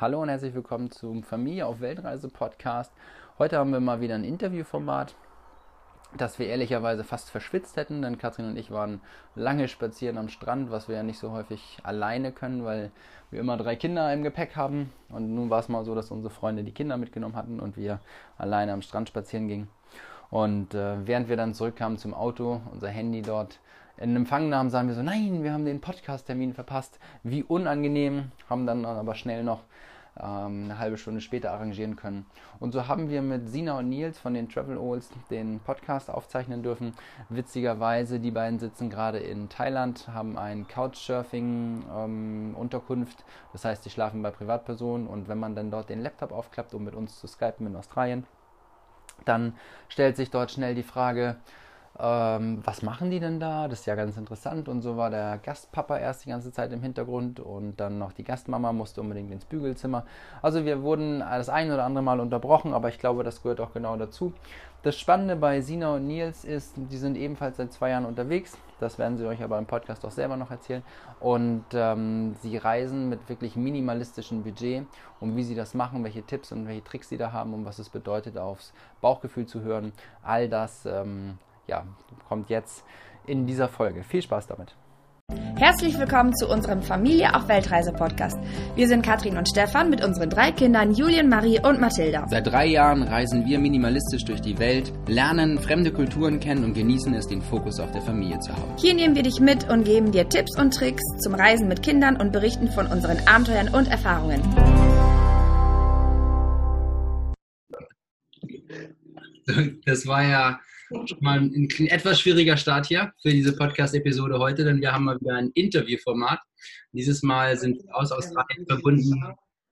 Hallo und herzlich willkommen zum Familie auf Weltreise Podcast. Heute haben wir mal wieder ein Interviewformat, das wir ehrlicherweise fast verschwitzt hätten, denn Katrin und ich waren lange spazieren am Strand, was wir ja nicht so häufig alleine können, weil wir immer drei Kinder im Gepäck haben. Und nun war es mal so, dass unsere Freunde die Kinder mitgenommen hatten und wir alleine am Strand spazieren gingen. Und äh, während wir dann zurückkamen zum Auto, unser Handy dort in Empfang nahmen, sagen wir so, nein, wir haben den Podcast-Termin verpasst. Wie unangenehm, haben dann aber schnell noch ähm, eine halbe Stunde später arrangieren können. Und so haben wir mit Sina und Nils von den Travel Olds den Podcast aufzeichnen dürfen. Witzigerweise, die beiden sitzen gerade in Thailand, haben ein Couchsurfing-Unterkunft. Ähm, das heißt, sie schlafen bei Privatpersonen und wenn man dann dort den Laptop aufklappt, um mit uns zu skypen in Australien, dann stellt sich dort schnell die Frage, ähm, was machen die denn da? Das ist ja ganz interessant. Und so war der Gastpapa erst die ganze Zeit im Hintergrund und dann noch die Gastmama musste unbedingt ins Bügelzimmer. Also wir wurden das ein oder andere Mal unterbrochen, aber ich glaube, das gehört auch genau dazu. Das Spannende bei Sina und Nils ist, die sind ebenfalls seit zwei Jahren unterwegs. Das werden sie euch aber im Podcast auch selber noch erzählen. Und ähm, sie reisen mit wirklich minimalistischem Budget. Und wie sie das machen, welche Tipps und welche Tricks sie da haben und was es bedeutet, aufs Bauchgefühl zu hören, all das ähm, ja, kommt jetzt in dieser Folge. Viel Spaß damit. Herzlich willkommen zu unserem Familie auf Weltreise Podcast. Wir sind Katrin und Stefan mit unseren drei Kindern Julien, Marie und Mathilda. Seit drei Jahren reisen wir minimalistisch durch die Welt, lernen fremde Kulturen kennen und genießen es, den Fokus auf der Familie zu haben. Hier nehmen wir dich mit und geben dir Tipps und Tricks zum Reisen mit Kindern und berichten von unseren Abenteuern und Erfahrungen. Das war ja schon mal ein, etwas schwieriger Start hier für diese Podcast-Episode heute, denn wir haben mal wieder ein Interviewformat. Dieses Mal sind wir aus Australien verbunden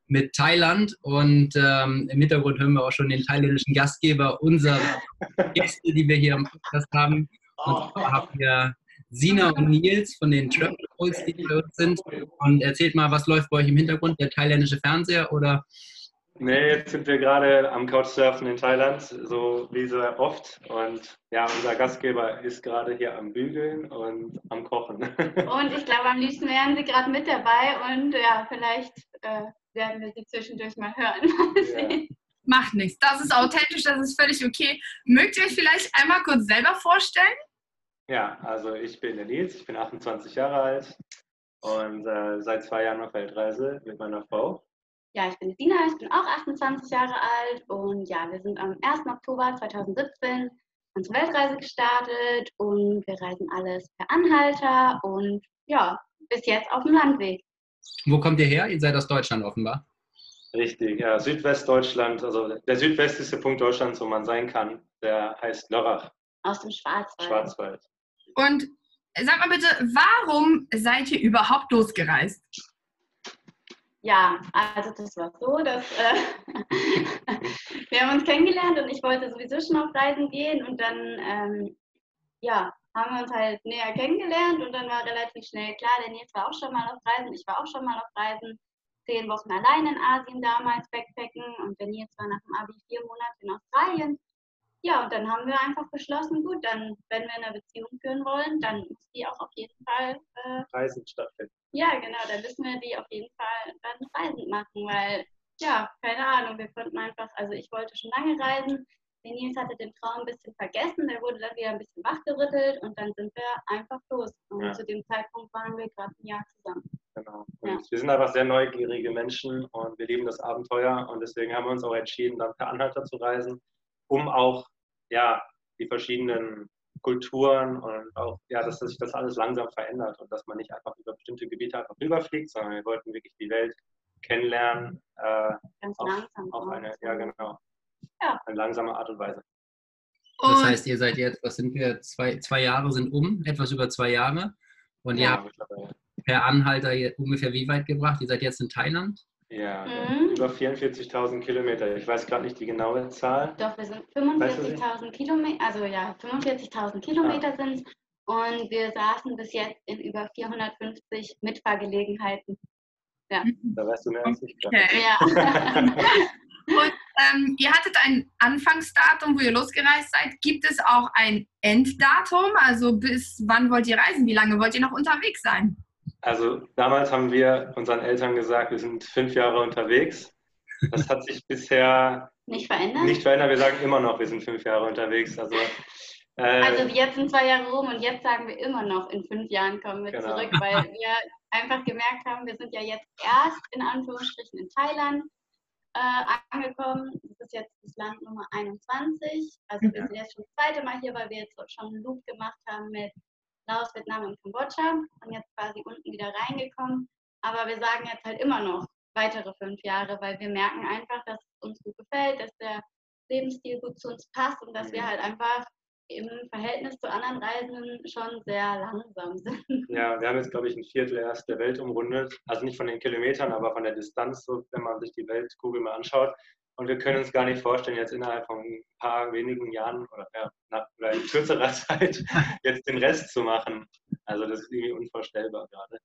mit Thailand und ähm, im Hintergrund hören wir auch schon den thailändischen Gastgeber unserer Gäste, die wir hier am Podcast haben. Und zwar haben wir Sina und Nils von den Travel Calls, die uns sind. Und erzählt mal, was läuft bei euch im Hintergrund? Der thailändische Fernseher oder Nee, jetzt sind wir gerade am Couchsurfen in Thailand, so wie so oft. Und ja, unser Gastgeber ist gerade hier am Bügeln und am Kochen. Und ich glaube, am liebsten wären sie gerade mit dabei und ja, vielleicht äh, werden wir sie zwischendurch mal hören. Ja. Macht nichts. Das ist authentisch, das ist völlig okay. Mögt ihr euch vielleicht einmal kurz selber vorstellen? Ja, also ich bin der Nils, ich bin 28 Jahre alt und äh, seit zwei Jahren auf Weltreise mit meiner Frau. Ja, ich bin Dina, ich bin auch 28 Jahre alt und ja, wir sind am 1. Oktober 2017 unsere Weltreise gestartet und wir reisen alles per Anhalter und ja, bis jetzt auf dem Landweg. Wo kommt ihr her? Ihr seid aus Deutschland offenbar. Richtig, ja, Südwestdeutschland, also der südwestlichste Punkt Deutschlands, wo man sein kann, der heißt Lörrach. Aus dem Schwarzwald. Schwarzwald. Und sag mal bitte, warum seid ihr überhaupt losgereist? Ja, also das war so, dass äh, wir haben uns kennengelernt und ich wollte sowieso schon auf Reisen gehen und dann ähm, ja, haben wir uns halt näher kennengelernt und dann war relativ schnell klar, der Nils war auch schon mal auf Reisen, ich war auch schon mal auf Reisen, zehn Wochen allein in Asien damals Backpacken und der Nils war nach dem Abi vier Monate in Australien. Ja, und dann haben wir einfach beschlossen, gut, dann, wenn wir eine Beziehung führen wollen, dann muss die auch auf jeden Fall äh, Reisen stattfinden. Ja, genau, da müssen wir die auf jeden Fall dann reisend machen, weil, ja, keine Ahnung, wir konnten einfach, also ich wollte schon lange reisen, der Nils hatte den Traum ein bisschen vergessen, der wurde dann wieder ein bisschen wachgerüttelt und dann sind wir einfach los. Und ja. zu dem Zeitpunkt waren wir gerade ein Jahr zusammen. Genau. Und ja. wir sind einfach sehr neugierige Menschen und wir lieben das Abenteuer und deswegen haben wir uns auch entschieden, dann per Anhalter zu reisen, um auch ja, die verschiedenen Kulturen und auch, ja, dass sich das alles langsam verändert und dass man nicht einfach über bestimmte Gebiete einfach rüberfliegt, sondern wir wollten wirklich die Welt kennenlernen. Äh, Ganz auf, langsam. Auf eine, ja, genau. Ja. Eine langsame Art und Weise. Das heißt, ihr seid jetzt, was sind wir, zwei, zwei Jahre sind um, etwas über zwei Jahre. Und ja, ihr habt per Anhalter ungefähr wie weit gebracht? Ihr seid jetzt in Thailand? Ja, mhm. über 44.000 Kilometer. Ich weiß gerade nicht die genaue Zahl. Doch, wir sind 45.000 Kilometer, also ja, 45.000 Kilometer ah. sind und wir saßen bis jetzt in über 450 Mitfahrgelegenheiten. Ja. Da weißt du mehr als ich. Okay. Ja. und ähm, ihr hattet ein Anfangsdatum, wo ihr losgereist seid. Gibt es auch ein Enddatum? Also bis wann wollt ihr reisen? Wie lange wollt ihr noch unterwegs sein? Also damals haben wir unseren Eltern gesagt, wir sind fünf Jahre unterwegs. Das hat sich bisher nicht verändert. Nicht verändert. Wir sagen immer noch, wir sind fünf Jahre unterwegs. Also, äh, also jetzt sind zwei Jahre rum und jetzt sagen wir immer noch, in fünf Jahren kommen wir genau. zurück, weil wir einfach gemerkt haben, wir sind ja jetzt erst in Anführungsstrichen in Thailand äh, angekommen. Das ist jetzt das Land Nummer 21. Also wir sind jetzt schon das zweite Mal hier, weil wir jetzt schon einen Loop gemacht haben mit Laos, Vietnam und Kambodscha und jetzt quasi unten wieder reingekommen. Aber wir sagen jetzt halt immer noch weitere fünf Jahre, weil wir merken einfach, dass es uns gut gefällt, dass der Lebensstil gut zu uns passt und dass wir mhm. halt einfach im Verhältnis zu anderen Reisenden schon sehr langsam sind. Ja, wir haben jetzt, glaube ich, ein Viertel erst der Welt umrundet. Also nicht von den Kilometern, aber von der Distanz, so, wenn man sich die Weltkugel mal anschaut. Und wir können uns gar nicht vorstellen, jetzt innerhalb von ein paar wenigen Jahren oder, ja, nach, oder in kürzerer Zeit jetzt den Rest zu machen. Also das ist irgendwie unvorstellbar gerade.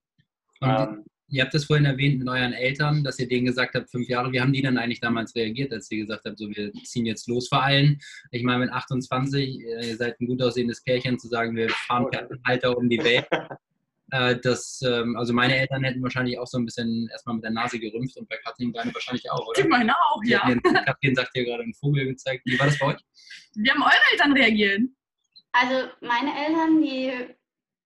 Ähm, ihr habt es vorhin erwähnt mit euren Eltern, dass ihr denen gesagt habt, fünf Jahre. Wie haben die dann eigentlich damals reagiert, als ihr gesagt habt, so wir ziehen jetzt los vor allen? Ich meine, mit 28, äh, ihr seid ein gut aussehendes Pärchen, zu sagen, wir fahren per Halter um die Welt. Äh, das, ähm, also meine Eltern hätten wahrscheinlich auch so ein bisschen erstmal mit der Nase gerümpft und bei Katrin deine wahrscheinlich auch, oder? Die meine auch, ja. Katrin sagt dir gerade einen Vogel gezeigt. Wie war das bei euch? Wie haben eure Eltern reagiert? Also meine Eltern, die,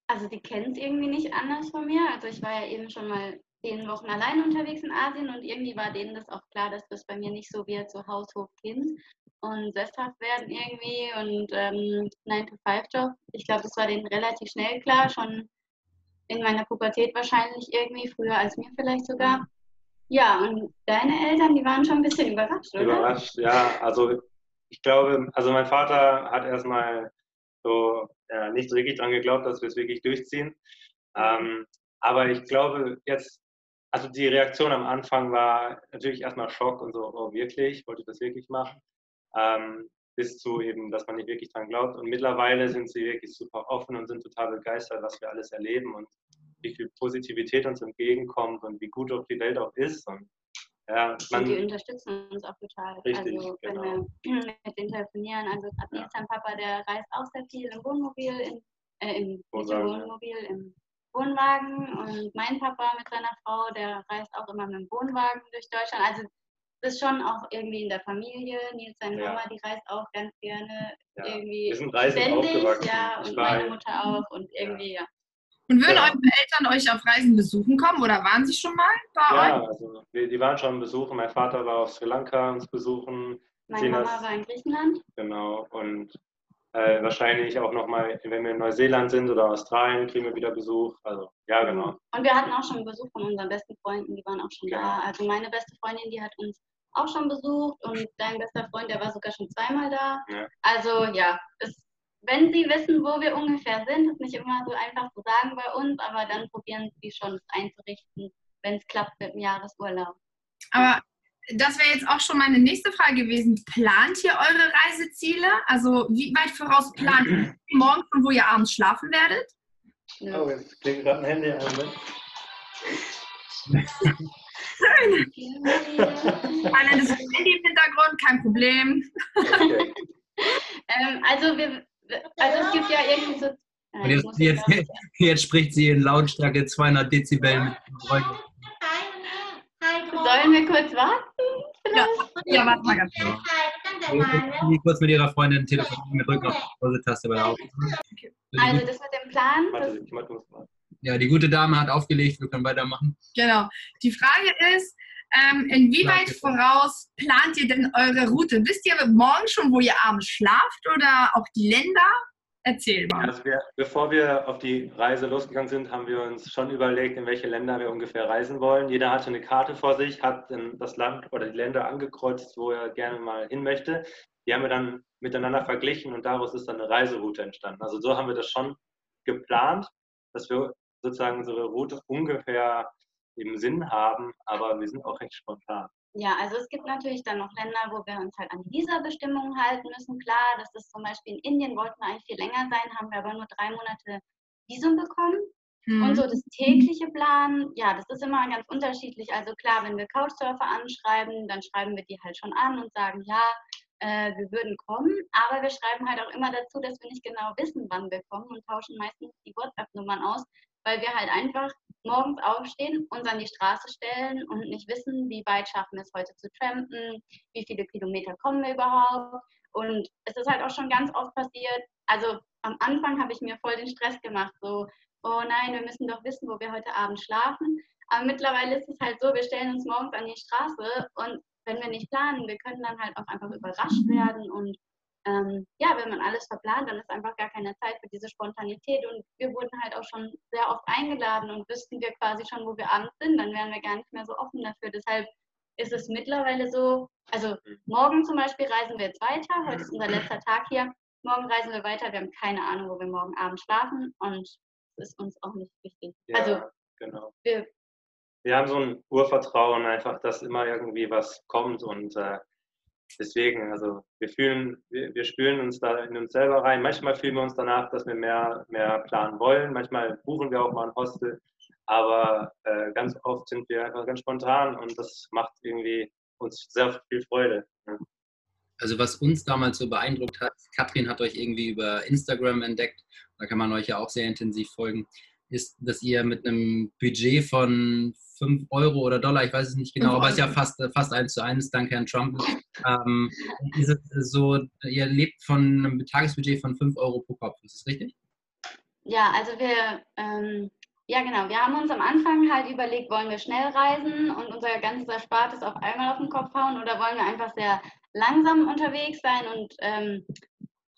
also die kennen es irgendwie nicht anders von mir. Also ich war ja eben schon mal zehn Wochen allein unterwegs in Asien und irgendwie war denen das auch klar, dass das bei mir nicht so wird, so Haushof Kind und sesshaft werden irgendwie und ähm, 9-to-5-Job. Ich glaube, das war denen relativ schnell klar, schon in meiner Pubertät wahrscheinlich irgendwie, früher als mir vielleicht sogar. Ja, und deine Eltern, die waren schon ein bisschen überrascht, oder? Überrascht, ja. Also ich glaube, also mein Vater hat erstmal so ja, nicht so wirklich dran geglaubt, dass wir es wirklich durchziehen. Ähm, aber ich glaube jetzt, also die Reaktion am Anfang war natürlich erstmal Schock und so, oh wirklich, wollte ich das wirklich machen? Ähm, bis zu eben, dass man nicht wirklich dran glaubt. Und mittlerweile sind sie wirklich super offen und sind total begeistert, was wir alles erleben und wie viel Positivität uns entgegenkommt und wie gut auch die Welt auch ist. Und, ja, man, die unterstützen uns auch total. Richtig, also wenn genau. wir mit denen telefonieren, also Abnis, sein Papa, der reist auch sehr viel im Wohnmobil, in, äh, im Wohnmobil, im Wohnwagen und mein Papa mit seiner Frau, der reist auch immer mit dem Wohnwagen durch Deutschland. Also ist schon auch irgendwie in der Familie. Nils, seine ja. Mama, die reist auch ganz gerne ja. irgendwie Wir sind ständig, ja, und meine Mutter auch und irgendwie, ja. Und würden eure Eltern euch auf Reisen besuchen kommen oder waren sie schon mal bei ja, euch? also wir, die waren schon besuchen. Mein Vater war auf Sri Lanka uns besuchen. Meine Sinas, Mama war in Griechenland. Genau, und äh, wahrscheinlich auch nochmal, wenn wir in Neuseeland sind oder Australien, kriegen wir wieder Besuch. Also, ja, genau. Und wir hatten auch schon Besuch von unseren besten Freunden, die waren auch schon genau. da. Also, meine beste Freundin, die hat uns auch schon besucht und dein bester Freund, der war sogar schon zweimal da. Ja. Also, ja, es, wenn sie wissen, wo wir ungefähr sind, ist nicht immer so einfach zu sagen bei uns, aber dann probieren sie schon, es einzurichten, wenn es klappt mit dem Jahresurlaub. Aber das wäre jetzt auch schon meine nächste Frage gewesen. Plant ihr eure Reiseziele? Also wie weit voraus plant ihr morgen von wo ihr abends schlafen werdet? Ja. Oh, jetzt klingt gerade ein Handy an. Alle das Handy im Hintergrund, kein Problem. Okay. ähm, also, wir, also es gibt ja irgendwie so. Äh, jetzt, jetzt, jetzt, spricht sie in Lautstärke 200 Dezibel mit Sollen wir kurz warten? Ja, ja warte mal ganz kurz. Ich kurz mit ihrer Freundin telefonieren, wir drücken auf die Pause-Taste bei der Aufnahme. Also das mit dem Plan. Ja, die gute Dame hat aufgelegt, wir können weitermachen. Genau. Die Frage ist, ähm, inwieweit voraus plant ihr denn eure Route? Wisst ihr morgen schon, wo ihr abends schlaft oder auch die Länder? Erzähl mal. Also wir, bevor wir auf die Reise losgegangen sind, haben wir uns schon überlegt, in welche Länder wir ungefähr reisen wollen. Jeder hatte eine Karte vor sich, hat das Land oder die Länder angekreuzt, wo er gerne mal hin möchte. Die haben wir dann miteinander verglichen und daraus ist dann eine Reiseroute entstanden. Also so haben wir das schon geplant, dass wir sozusagen unsere Route ungefähr im Sinn haben, aber wir sind auch recht spontan. Ja, also es gibt natürlich dann noch Länder, wo wir uns halt an die Visabestimmungen halten müssen. Klar, das ist zum Beispiel in Indien, wollten wir eigentlich viel länger sein, haben wir aber nur drei Monate Visum bekommen. Mhm. Und so das tägliche Plan, ja, das ist immer ganz unterschiedlich. Also klar, wenn wir Couchsurfer anschreiben, dann schreiben wir die halt schon an und sagen, ja, äh, wir würden kommen, aber wir schreiben halt auch immer dazu, dass wir nicht genau wissen, wann wir kommen und tauschen meistens die WhatsApp-Nummern aus, weil wir halt einfach morgens aufstehen, uns an die Straße stellen und nicht wissen, wie weit schaffen wir es heute zu trampen, wie viele Kilometer kommen wir überhaupt. Und es ist halt auch schon ganz oft passiert, also am Anfang habe ich mir voll den Stress gemacht, so, oh nein, wir müssen doch wissen, wo wir heute Abend schlafen. Aber mittlerweile ist es halt so, wir stellen uns morgens an die Straße und wenn wir nicht planen, wir können dann halt auch einfach überrascht werden und ähm, ja, wenn man alles verplant, dann ist einfach gar keine Zeit für diese Spontanität. Und wir wurden halt auch schon sehr oft eingeladen und wüssten wir quasi schon, wo wir abends sind, dann wären wir gar nicht mehr so offen dafür. Deshalb ist es mittlerweile so, also morgen zum Beispiel reisen wir jetzt weiter, heute ist unser letzter Tag hier, morgen reisen wir weiter, wir haben keine Ahnung, wo wir morgen Abend schlafen. Und das ist uns auch nicht wichtig. Ja, also genau. wir wir haben so ein Urvertrauen einfach, dass immer irgendwie was kommt. Und äh, deswegen, also wir fühlen, wir, wir spüren uns da in uns selber rein. Manchmal fühlen wir uns danach, dass wir mehr, mehr planen wollen. Manchmal buchen wir auch mal ein Hostel, aber äh, ganz oft sind wir einfach ganz spontan und das macht irgendwie uns sehr viel Freude. Ja. Also was uns damals so beeindruckt hat, Katrin hat euch irgendwie über Instagram entdeckt, da kann man euch ja auch sehr intensiv folgen, ist, dass ihr mit einem Budget von 5 Euro oder Dollar, ich weiß es nicht genau, aber es ist ja fast, fast eins zu eins, dank Herrn Trump. Ähm, ist es so, ihr lebt von einem Tagesbudget von 5 Euro pro Kopf, ist das richtig? Ja, also wir, ähm, ja genau, wir haben uns am Anfang halt überlegt, wollen wir schnell reisen und unser ganzes Erspartes auf einmal auf den Kopf hauen oder wollen wir einfach sehr langsam unterwegs sein und ähm,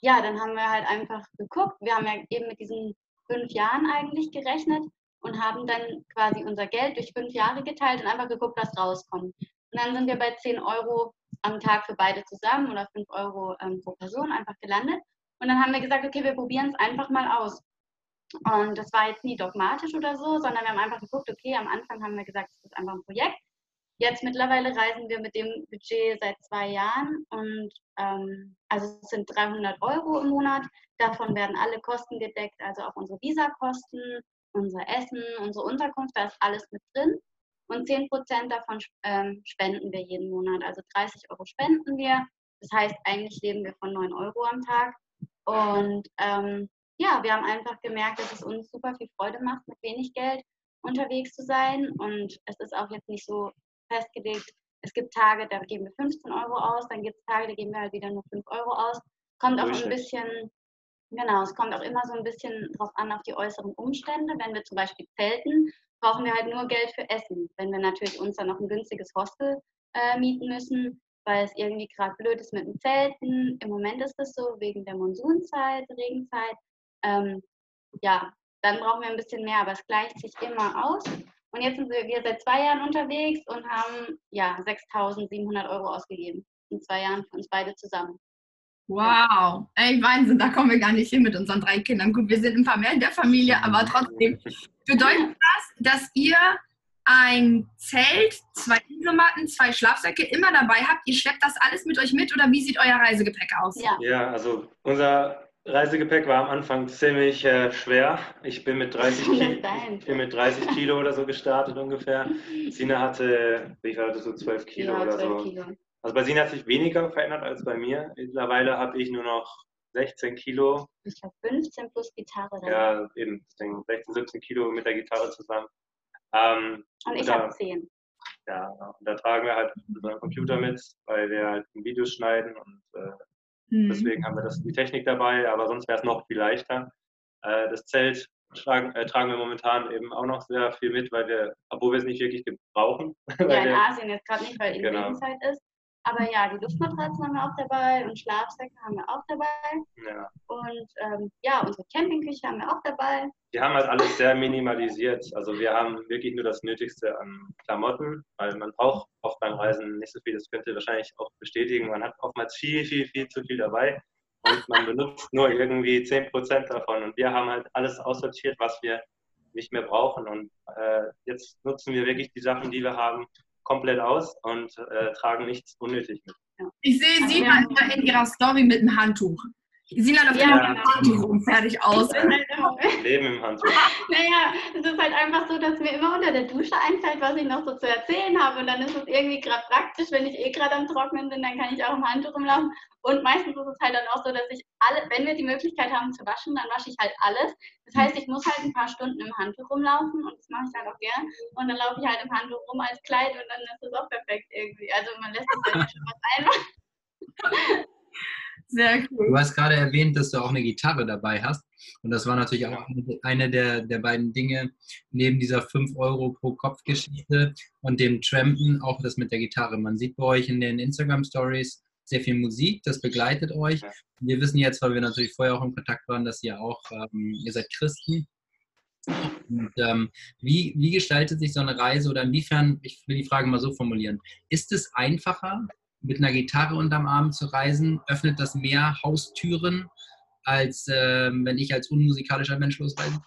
ja, dann haben wir halt einfach geguckt. Wir haben ja eben mit diesen fünf Jahren eigentlich gerechnet und haben dann quasi unser Geld durch fünf Jahre geteilt und einfach geguckt, was rauskommt. Und dann sind wir bei 10 Euro am Tag für beide zusammen oder 5 Euro ähm, pro Person einfach gelandet. Und dann haben wir gesagt, okay, wir probieren es einfach mal aus. Und das war jetzt nie dogmatisch oder so, sondern wir haben einfach geguckt, okay, am Anfang haben wir gesagt, es ist einfach ein Projekt. Jetzt mittlerweile reisen wir mit dem Budget seit zwei Jahren und ähm, also es sind 300 Euro im Monat. Davon werden alle Kosten gedeckt, also auch unsere Visakosten, unser Essen, unsere Unterkunft, da ist alles mit drin. Und 10 Prozent davon ähm, spenden wir jeden Monat. Also 30 Euro spenden wir. Das heißt, eigentlich leben wir von 9 Euro am Tag. Und ähm, ja, wir haben einfach gemerkt, dass es uns super viel Freude macht, mit wenig Geld unterwegs zu sein. Und es ist auch jetzt nicht so festgelegt. Es gibt Tage, da geben wir 15 Euro aus, dann gibt es Tage, da geben wir halt wieder nur 5 Euro aus. Kommt auch ein bisschen Genau, es kommt auch immer so ein bisschen drauf an, auf die äußeren Umstände. Wenn wir zum Beispiel zelten, brauchen wir halt nur Geld für Essen. Wenn wir natürlich uns dann noch ein günstiges Hostel äh, mieten müssen, weil es irgendwie gerade blöd ist mit dem Zelten. Im Moment ist das so, wegen der Monsunzeit, Regenzeit. Ähm, ja, dann brauchen wir ein bisschen mehr, aber es gleicht sich immer aus. Und jetzt sind wir seit zwei Jahren unterwegs und haben ja 6.700 Euro ausgegeben. In zwei Jahren für uns beide zusammen. Wow, ey, Wahnsinn, da kommen wir gar nicht hin mit unseren drei Kindern. Gut, wir sind ein paar mehr in der Familie, aber trotzdem. Bedeutet das, dass ihr ein Zelt, zwei Isomatten, zwei Schlafsäcke immer dabei habt? Ihr schleppt das alles mit euch mit oder wie sieht euer Reisegepäck aus? Ja, ja also unser Reisegepäck war am Anfang ziemlich äh, schwer. Ich bin mit 30 Kilo, bin mit 30 Kilo oder so gestartet ungefähr. Sina hatte, wie war das, so 12 Kilo ja, oder 12 so. Kilo. Also bei Sina hat sich weniger verändert als bei mir. Mittlerweile habe ich nur noch 16 Kilo. Ich habe 15 plus Gitarre. Dann. Ja, eben. 16, 17 Kilo mit der Gitarre zusammen. Ähm, und ich habe 10. Ja, und da tragen wir halt unseren Computer mit, weil wir halt Videos schneiden und äh, mhm. deswegen haben wir das, die Technik dabei, aber sonst wäre es noch viel leichter. Äh, das Zelt tragen, äh, tragen, wir momentan eben auch noch sehr viel mit, weil wir, obwohl wir es nicht wirklich brauchen. Ja, in Asien jetzt gerade nicht, weil in genau. Zeit ist. Aber ja, die Luftmatratzen haben wir auch dabei und Schlafsäcke haben wir auch dabei. Ja. Und ähm, ja, unsere Campingküche haben wir auch dabei. Wir haben halt alles sehr minimalisiert. Also wir haben wirklich nur das Nötigste an Klamotten, weil man braucht oft beim Reisen nicht so viel. Das könnt ihr wahrscheinlich auch bestätigen. Man hat oftmals viel, viel, viel zu viel dabei und man benutzt nur irgendwie 10% davon. Und wir haben halt alles aussortiert, was wir nicht mehr brauchen. Und äh, jetzt nutzen wir wirklich die Sachen, die wir haben, komplett aus und äh, tragen nichts unnötig mit. Ich sehe sie mal in ihrer Story mit einem Handtuch. Sina läuft Ja, immer genau. im Handtuch fertig aus. Immer- Leben im Handtuch. Naja, es ist halt einfach so, dass mir immer unter der Dusche einfällt, was ich noch so zu erzählen habe. Und dann ist es irgendwie gerade praktisch, wenn ich eh gerade am Trocknen bin, dann kann ich auch im Handtuch rumlaufen. Und meistens ist es halt dann auch so, dass ich alle, wenn wir die Möglichkeit haben zu waschen, dann wasche ich halt alles. Das heißt, ich muss halt ein paar Stunden im Handtuch rumlaufen und das mache ich halt auch gern. Und dann laufe ich halt im Handtuch rum als Kleid und dann ist es auch perfekt irgendwie. Also man lässt sich halt schon was einfallen. Sehr cool. Du hast gerade erwähnt, dass du auch eine Gitarre dabei hast. Und das war natürlich auch eine der, der beiden Dinge, neben dieser 5 Euro pro Kopf Geschichte und dem Trampen, auch das mit der Gitarre. Man sieht bei euch in den Instagram Stories sehr viel Musik, das begleitet euch. Wir wissen jetzt, weil wir natürlich vorher auch in Kontakt waren, dass ihr auch, ähm, ihr seid Christen. Und ähm, wie, wie gestaltet sich so eine Reise oder inwiefern, ich will die Frage mal so formulieren, ist es einfacher, mit einer Gitarre unterm Arm zu reisen? Öffnet das mehr Haustüren, als ähm, wenn ich als unmusikalischer Mensch losreise?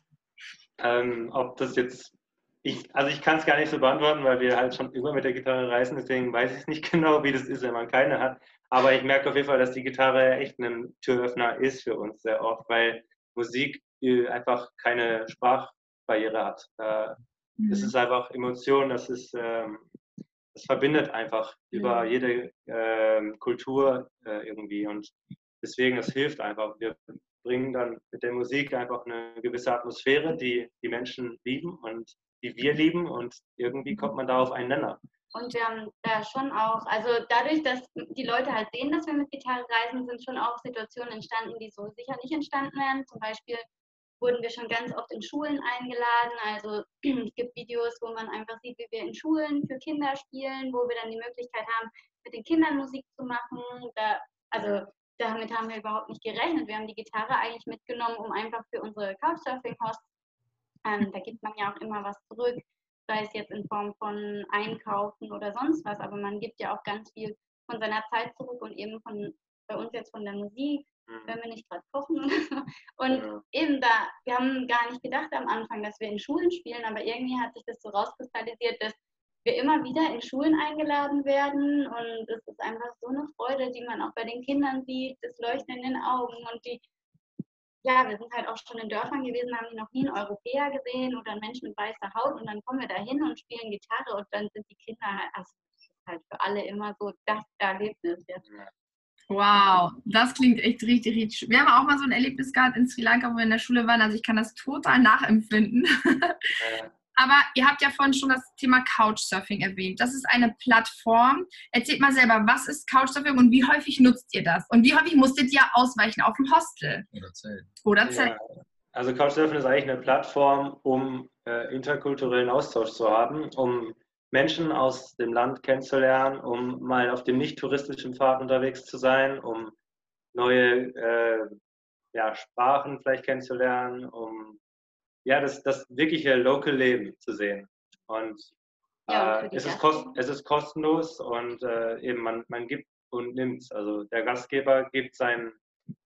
Ähm, ob das jetzt, ich, also ich kann es gar nicht so beantworten, weil wir halt schon immer mit der Gitarre reisen, deswegen weiß ich nicht genau, wie das ist, wenn man keine hat. Aber ich merke auf jeden Fall, dass die Gitarre echt ein Türöffner ist für uns sehr oft, weil Musik äh, einfach keine Sprachbarriere hat. Äh, Es ist einfach Emotion, das ist, ähm, das verbindet einfach über jede ähm, Kultur äh, irgendwie und deswegen, das hilft einfach. Wir bringen dann mit der Musik einfach eine gewisse Atmosphäre, die die Menschen lieben und die wir lieben und irgendwie kommt man da auf einen Nenner. Und wir haben da schon auch, also dadurch, dass die Leute halt sehen, dass wir mit Gitarre reisen, sind schon auch Situationen entstanden, die so sicher nicht entstanden wären. Zum Beispiel wurden wir schon ganz oft in Schulen eingeladen. Also es gibt Videos, wo man einfach sieht, wie wir in Schulen für Kinder spielen, wo wir dann die Möglichkeit haben, mit den Kindern Musik zu machen. Da, also damit haben wir überhaupt nicht gerechnet. Wir haben die Gitarre eigentlich mitgenommen, um einfach für unsere Couchsurfing-Hosts, ähm, da gibt man ja auch immer was zurück, sei es jetzt in Form von Einkaufen oder sonst was, aber man gibt ja auch ganz viel von seiner Zeit zurück und eben von bei uns jetzt von der Musik. Wenn wir nicht gerade kochen. Und Ja. eben da, wir haben gar nicht gedacht am Anfang, dass wir in Schulen spielen, aber irgendwie hat sich das so rauskristallisiert, dass wir immer wieder in Schulen eingeladen werden und es ist einfach so eine Freude, die man auch bei den Kindern sieht, das Leuchten in den Augen und die, ja, wir sind halt auch schon in Dörfern gewesen, haben die noch nie einen Europäer gesehen oder einen Menschen mit weißer Haut und dann kommen wir da hin und spielen Gitarre und dann sind die Kinder halt, also halt für alle immer so das Erlebnis jetzt. Wow, das klingt echt richtig, richtig schön. Wir haben auch mal so ein Erlebnis gehabt in Sri Lanka, wo wir in der Schule waren. Also ich kann das total nachempfinden. Aber ihr habt ja vorhin schon das Thema Couchsurfing erwähnt. Das ist eine Plattform. Erzählt mal selber, was ist Couchsurfing und wie häufig nutzt ihr das? Und wie häufig musstet ihr ausweichen auf dem Hostel Oder Zelt? oder Zelt? Ja. Also Couchsurfen ist eigentlich eine Plattform, um äh, interkulturellen Austausch zu haben, um Menschen aus dem Land kennenzulernen, um mal auf dem nicht touristischen Pfad unterwegs zu sein, um neue äh, ja, Sprachen vielleicht kennenzulernen, um ja, das, das wirkliche Local Leben zu sehen. Und äh, es, ist kost, es ist kostenlos und äh, eben man, man gibt und nimmt. Also der Gastgeber gibt sein,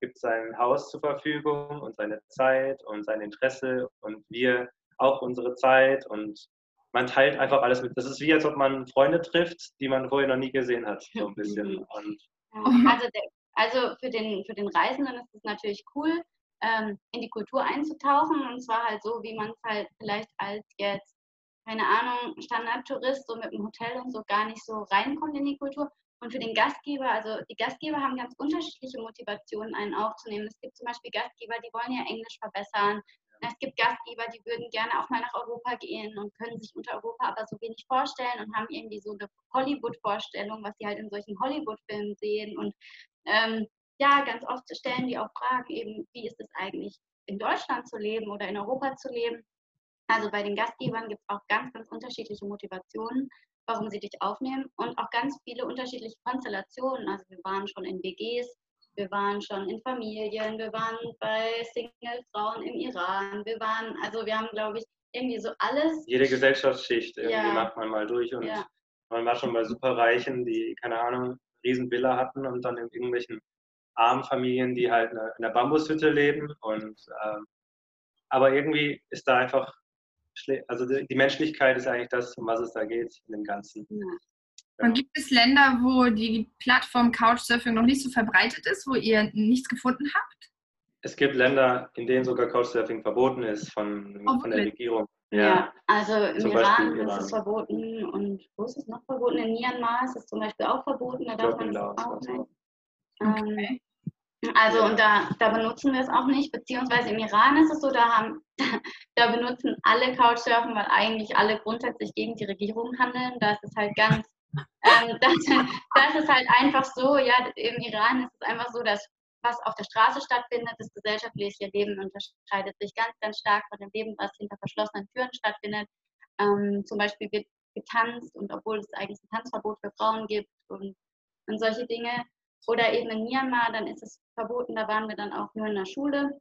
gibt sein Haus zur Verfügung und seine Zeit und sein Interesse und wir auch unsere Zeit und man teilt einfach alles mit. Das ist wie, als ob man Freunde trifft, die man vorher noch nie gesehen hat, so ein bisschen. Und Ja, Also, der, also für, den, für den Reisenden ist es natürlich cool, ähm, in die Kultur einzutauchen und zwar halt so, wie man es halt vielleicht als jetzt, keine Ahnung, Standardtourist so mit dem Hotel und so gar nicht so reinkommt in die Kultur. Und für den Gastgeber, also die Gastgeber haben ganz unterschiedliche Motivationen, einen aufzunehmen. Es gibt zum Beispiel Gastgeber, die wollen ihr Englisch verbessern. Es gibt Gastgeber, die würden gerne auch mal nach Europa gehen und können sich unter Europa aber so wenig vorstellen und haben irgendwie so eine Hollywood-Vorstellung, was sie halt in solchen Hollywood-Filmen sehen. Und ähm, ja, ganz oft stellen die auch Fragen eben, wie ist es eigentlich in Deutschland zu leben oder in Europa zu leben. Also bei den Gastgebern gibt es auch ganz, ganz unterschiedliche Motivationen, warum sie dich aufnehmen und auch ganz viele unterschiedliche Konstellationen. Also wir waren schon in WGs, wir waren schon in Familien, wir waren bei Single-Frauen im Iran, wir waren, also wir haben, glaube ich, irgendwie so alles. jede Gesellschaftsschicht irgendwie Ja. macht man mal durch und Ja. man war schon bei Superreichen, die, keine Ahnung, riesen Villa hatten und dann in irgendwelchen armen Familien, die halt in einer- in einer Bambushütte leben und ähm, aber irgendwie ist da einfach also die, die Menschlichkeit ist eigentlich das, um was es da geht in dem Ganzen. Ja. Und gibt es Länder, wo die Plattform Couchsurfing noch nicht so verbreitet ist, wo ihr nichts gefunden habt? es gibt Länder, in denen sogar Couchsurfing verboten ist von, Oh, von der? Regierung. Ja, also im Iran Beispiel ist Iran. es verboten und wo ist es noch verboten? In Myanmar ist es zum Beispiel auch verboten, da Ich darf man Laos auch nicht. Ähm, also Ja. und da, da benutzen wir es auch nicht, beziehungsweise im Iran ist es so, da haben da benutzen alle Couchsurfen, weil eigentlich alle grundsätzlich gegen die Regierung handeln. Da ist es halt ganz, ähm, das, das ist halt einfach so, ja, im Iran ist es einfach so, dass was auf der Straße stattfindet, das gesellschaftliche Leben unterscheidet sich ganz, ganz stark von dem Leben, was hinter verschlossenen Türen stattfindet. Ähm, zum Beispiel wird getanzt und obwohl es eigentlich ein Tanzverbot für Frauen gibt und, und solche Dinge. Oder eben in Myanmar, dann ist es verboten, da waren wir dann auch nur in der Schule.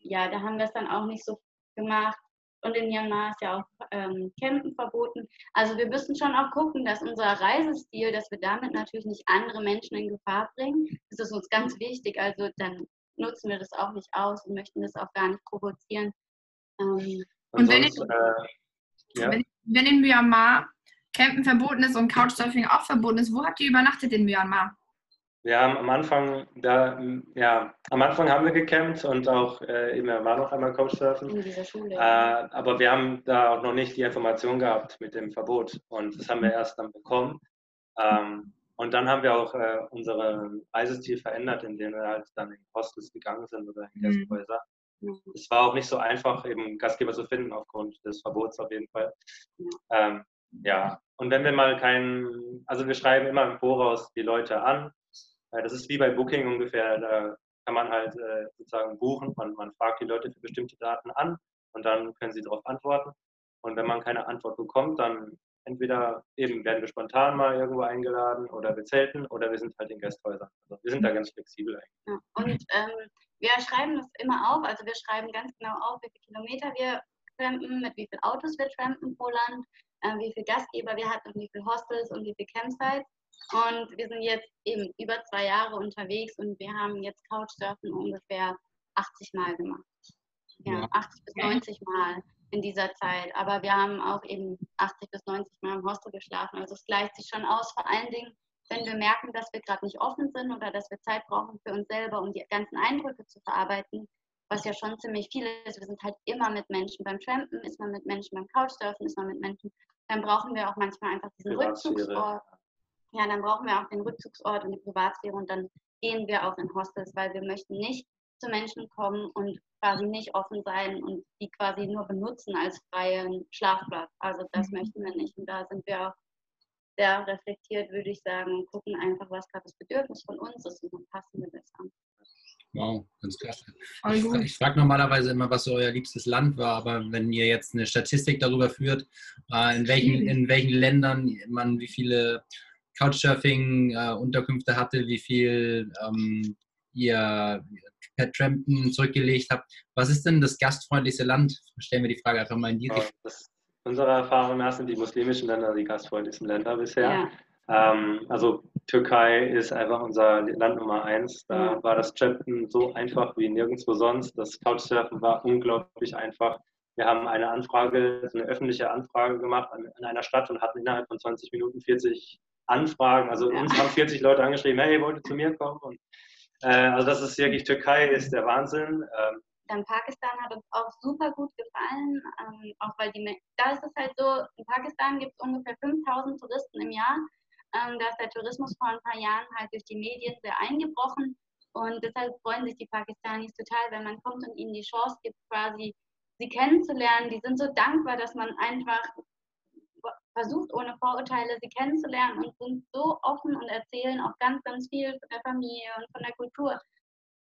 Ja, da haben wir es dann auch nicht so gemacht. Und in Myanmar ist ja auch ähm, Campen verboten. Also wir müssen schon auch gucken, dass unser Reisestil, dass wir damit natürlich nicht andere Menschen in Gefahr bringen. Das ist uns ganz wichtig. Also dann nutzen wir das auch nicht aus und möchten das auch gar nicht provozieren. Ähm, Und wenn sonst, äh, ja, Wenn, wenn in Myanmar Campen verboten ist und Couchsurfing auch verboten ist, wo habt ihr übernachtet in Myanmar? Wir haben am Anfang, da, ja, am Anfang haben wir gecampt und auch äh, eben war noch einmal Couchsurfen. in dieser Schule. Äh, aber wir haben da auch noch nicht die Information gehabt mit dem Verbot und das haben wir erst dann bekommen. Ähm, und dann haben wir auch äh, unseren Reisestil verändert, indem wir halt dann in Hostels gegangen sind oder in Mhm. Gasthäuser. Mhm. Es war auch nicht so einfach, eben Gastgeber zu finden aufgrund des Verbots auf jeden Fall. Ähm, ja, und wenn wir mal keinen, also wir schreiben immer im Voraus die Leute an. Äh, das ist wie bei Booking ungefähr. Da kann man halt äh, sozusagen buchen. Man, man fragt die Leute für bestimmte Daten an und dann können sie darauf antworten. Und wenn man keine Antwort bekommt, dann entweder eben werden wir spontan mal irgendwo eingeladen oder wir zelten oder wir sind halt in Gasthäusern. Also wir sind da ganz flexibel eigentlich. Und ähm, wir schreiben das immer auf, also wir schreiben ganz genau auf, wie viele Kilometer wir trampen, mit wie vielen Autos wir trampen pro Land, äh, wie viele Gastgeber wir hatten und wie viele Hostels und wie viele Campsites. Und wir sind jetzt eben über zwei Jahre unterwegs und wir haben jetzt Couchsurfen ungefähr 80 Mal gemacht. Ja, Ja. 80 bis 90 Mal in dieser Zeit. Aber wir haben auch eben 80 bis 90 Mal im Hostel geschlafen. Also es gleicht sich schon aus, vor allen Dingen, wenn wir merken, dass wir gerade nicht offen sind oder dass wir Zeit brauchen für uns selber, um die ganzen Eindrücke zu verarbeiten, was ja schon ziemlich viel ist. Wir sind halt immer mit Menschen. Beim Trampen ist man mit Menschen, beim Couchsurfen ist man mit Menschen. Dann brauchen wir auch manchmal einfach diesen. Rückzugsort. Ja, dann brauchen wir auch den Rückzugsort und die Privatsphäre und dann gehen wir auch in Hostels, weil wir möchten nicht zu Menschen kommen und quasi nicht offen sein und die quasi nur benutzen als freien Schlafplatz. Also das Mhm. möchten wir nicht. Und da sind wir auch sehr reflektiert, würde ich sagen, und gucken einfach, was gerade das Bedürfnis von uns ist und dann passen wir das an. Wow, ganz klasse. Ich, ich frage normalerweise immer, was so euer liebstes Land war, aber wenn ihr jetzt eine Statistik darüber führt, äh, in, welchen, in welchen Ländern man wie viele Couchsurfing-Unterkünfte hatte, wie viel ähm, ihr per Trampen zurückgelegt habt, was ist denn das gastfreundlichste Land? Stellen wir die Frage einfach mal in die Ja, Richtung. das, unserer Erfahrung nach sind die muslimischen Länder die gastfreundlichsten Länder bisher. Ja, Ähm, also Türkei ist einfach unser Land Nummer eins. Da Ja. war das Trampen so einfach wie nirgendwo sonst. Das Couchsurfen war unglaublich einfach. Wir haben eine Anfrage, eine öffentliche Anfrage gemacht an, in einer Stadt und hatten innerhalb von 20 Minuten 40 Anfragen. Also Ja. uns haben 40 Leute angeschrieben, hey, wollt ihr zu mir kommen? Und, äh, also das ist wirklich, Türkei ist der Wahnsinn. Ähm, dann Pakistan hat uns auch super gut gefallen, ähm, auch weil die, da ist es halt so, in Pakistan gibt es ungefähr 5000 Touristen im Jahr. Ähm, da ist der Tourismus vor ein paar Jahren halt durch die Medien sehr eingebrochen und deshalb freuen sich die Pakistanis total, wenn man kommt und ihnen die Chance gibt, quasi sie kennenzulernen. Die sind so dankbar, dass man einfach versucht, ohne Vorurteile sie kennenzulernen und sind so offen und erzählen auch ganz, ganz viel von der Familie und von der Kultur.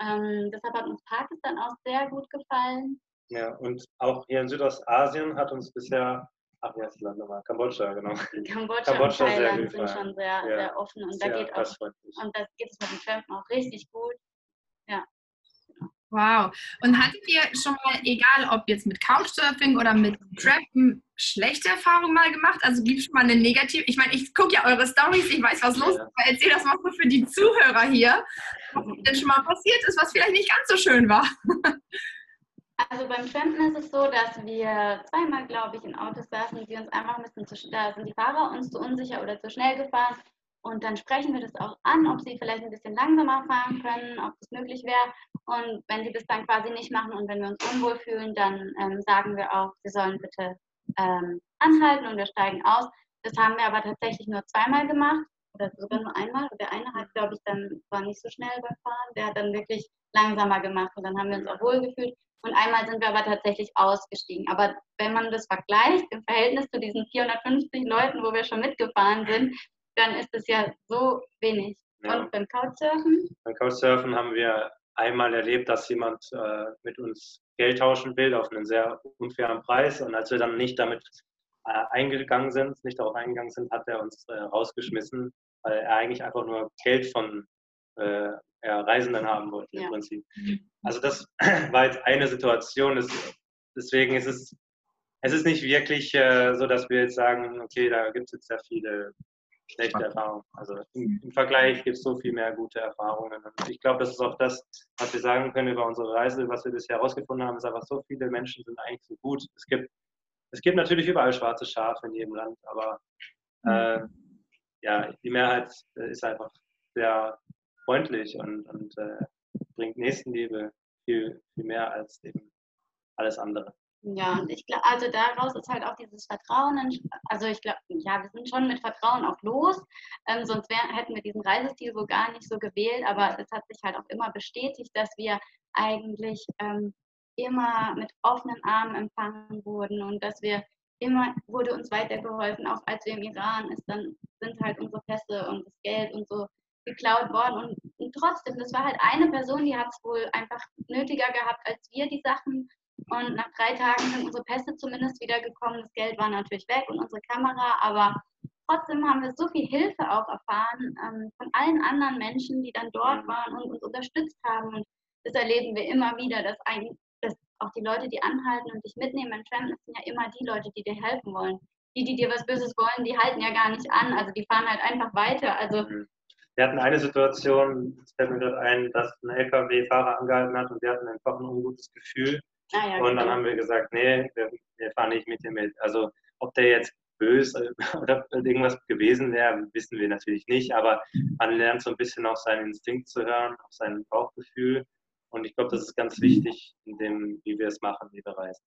Ähm, deshalb hat uns Pakistan auch sehr gut gefallen. ja, und auch hier in Südostasien hat uns bisher, ach, wie heißt das Land nochmal? Kambodscha, genau. Kambodscha, Kambodscha und Thailand sind schon sehr, Ja, sehr offen und da Sehr geht auch und da geht es mit dem Trampen auch richtig gut. Wow. Und hattet ihr schon mal, egal ob jetzt mit Couchsurfing oder mit Trampen, schlechte Erfahrungen mal gemacht? Also gibt es schon mal eine negative? Ich meine, ich gucke ja eure Stories, ich weiß, was los ist, aber erzähl das mal so für die Zuhörer hier, was denn schon mal passiert ist, was vielleicht nicht ganz so schön war. Also beim Trampen ist es so, dass wir zweimal, glaube ich, in Autos saßen, die uns einfach ein bisschen zu, da sind die Fahrer uns zu unsicher oder zu schnell gefahren Und dann sprechen wir das auch an, ob sie vielleicht ein bisschen langsamer fahren können, ob das möglich wäre. Und wenn sie das dann quasi nicht machen und wenn wir uns unwohl fühlen, dann ähm, sagen wir auch, sie sollen bitte ähm, anhalten und wir steigen aus. Das haben wir aber tatsächlich nur zweimal gemacht oder sogar nur einmal. Der eine hat, glaube ich, dann war nicht so schnell beim Fahren. Der hat dann wirklich langsamer gemacht und dann haben wir uns auch wohl gefühlt. Und einmal sind wir aber tatsächlich ausgestiegen. Aber wenn man das vergleicht im Verhältnis zu diesen 450 Leuten, wo wir schon mitgefahren sind, dann ist es ja so wenig. Ja. Und beim Couchsurfen? Beim Couchsurfen haben wir einmal erlebt, dass jemand äh, mit uns Geld tauschen will auf einen sehr unfairen Preis. Und als wir dann nicht damit äh, eingegangen sind, nicht darauf eingegangen sind, hat er uns äh, rausgeschmissen, weil er eigentlich einfach nur Geld von äh, Reisenden haben wollte ja. im Prinzip. Also das war jetzt eine Situation. deswegen ist es, es ist nicht wirklich äh, so, dass wir jetzt sagen, okay, da gibt es jetzt sehr viele schlechte Erfahrungen. Also im, im Vergleich gibt es so viel mehr gute Erfahrungen. Und ich glaube, das ist auch das, was wir sagen können über unsere Reise, was wir bisher herausgefunden haben, ist einfach so viele Menschen sind eigentlich so gut. Es gibt, es gibt natürlich überall schwarze Schafe in jedem Land, aber äh, ja, die Mehrheit ist einfach sehr freundlich und, und äh, bringt Nächstenliebe viel, viel mehr als eben alles andere. Ja, und ich glaube, also daraus ist halt auch dieses Vertrauen, also ich glaube, ja, wir sind schon mit Vertrauen auch los, ähm, sonst wär, hätten wir diesen Reisestil so gar nicht so gewählt, aber es hat sich halt auch immer bestätigt, dass wir eigentlich ähm, immer mit offenen Armen empfangen wurden und dass wir immer, wurde uns weitergeholfen, auch als wir im Iran ist, dann sind halt unsere Pässe und das Geld und so geklaut worden und, und trotzdem, das war halt eine Person, die hat es wohl einfach nötiger gehabt als wir, die Sachen und nach drei Tagen sind unsere Pässe zumindest wiedergekommen. Das Geld war natürlich weg und unsere Kamera, aber trotzdem haben wir so viel Hilfe auch erfahren ähm, von allen anderen Menschen, die dann dort waren und uns unterstützt haben. Und das erleben wir immer wieder, dass, ein, dass auch die Leute, die anhalten und dich mitnehmen in Tram, das sind ja immer die Leute, die dir helfen wollen. Die, die dir was Böses wollen, die halten ja gar nicht an. Also die fahren halt einfach weiter. Also mhm. wir hatten eine Situation, es fällt mir gerade ein, dass ein LKW-Fahrer angehalten hat und wir hatten einfach ein ungutes Gefühl Ah, ja, und dann haben wir gesagt, nee, wir, wir fahren nicht mit dem mit. Also ob der jetzt böse oder irgendwas gewesen wäre, wissen wir natürlich nicht, aber man lernt so ein bisschen auf seinen Instinkt zu hören, auf sein Bauchgefühl. Und ich glaube, das ist ganz wichtig, in dem, wie wir es machen, wie wir reisen.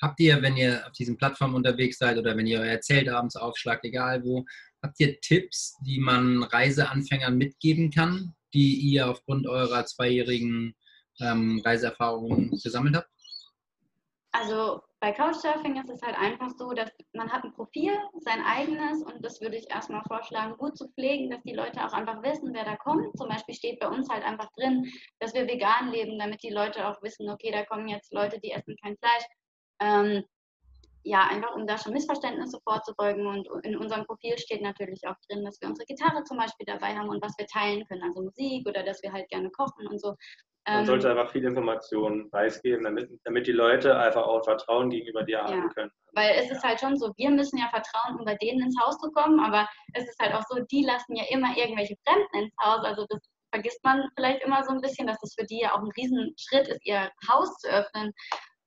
Habt ihr, wenn ihr auf diesen Plattformen unterwegs seid oder wenn ihr erzählt abends aufschlagt, egal wo, habt ihr Tipps, die man Reiseanfängern mitgeben kann, die ihr aufgrund eurer zweijährigen ähm, Reiseerfahrung gesammelt habt? Also bei Couchsurfing ist es halt einfach so, dass man hat ein Profil, sein eigenes, und das würde ich erstmal vorschlagen, gut zu pflegen, dass die Leute auch einfach wissen, wer da kommt. Zum Beispiel steht bei uns halt einfach drin, dass wir vegan leben, damit die Leute auch wissen, okay, da kommen jetzt Leute, die essen kein Fleisch. Ähm, ja, einfach um da schon Missverständnisse vorzubeugen. Und in unserem Profil steht natürlich auch drin, dass wir unsere Gitarre zum Beispiel dabei haben und was wir teilen können, also Musik oder dass wir halt gerne kochen und so. Man ähm, sollte einfach viel Informationen preisgeben, damit, damit die Leute einfach auch Vertrauen gegenüber dir ja, haben können. Weil es ist halt schon so, wir müssen ja vertrauen, um bei denen ins Haus zu kommen, aber es ist halt auch so, die lassen ja immer irgendwelche Fremden ins Haus. Also das vergisst man vielleicht immer so ein bisschen, dass es für die ja auch ein Riesenschritt ist, ihr Haus zu öffnen.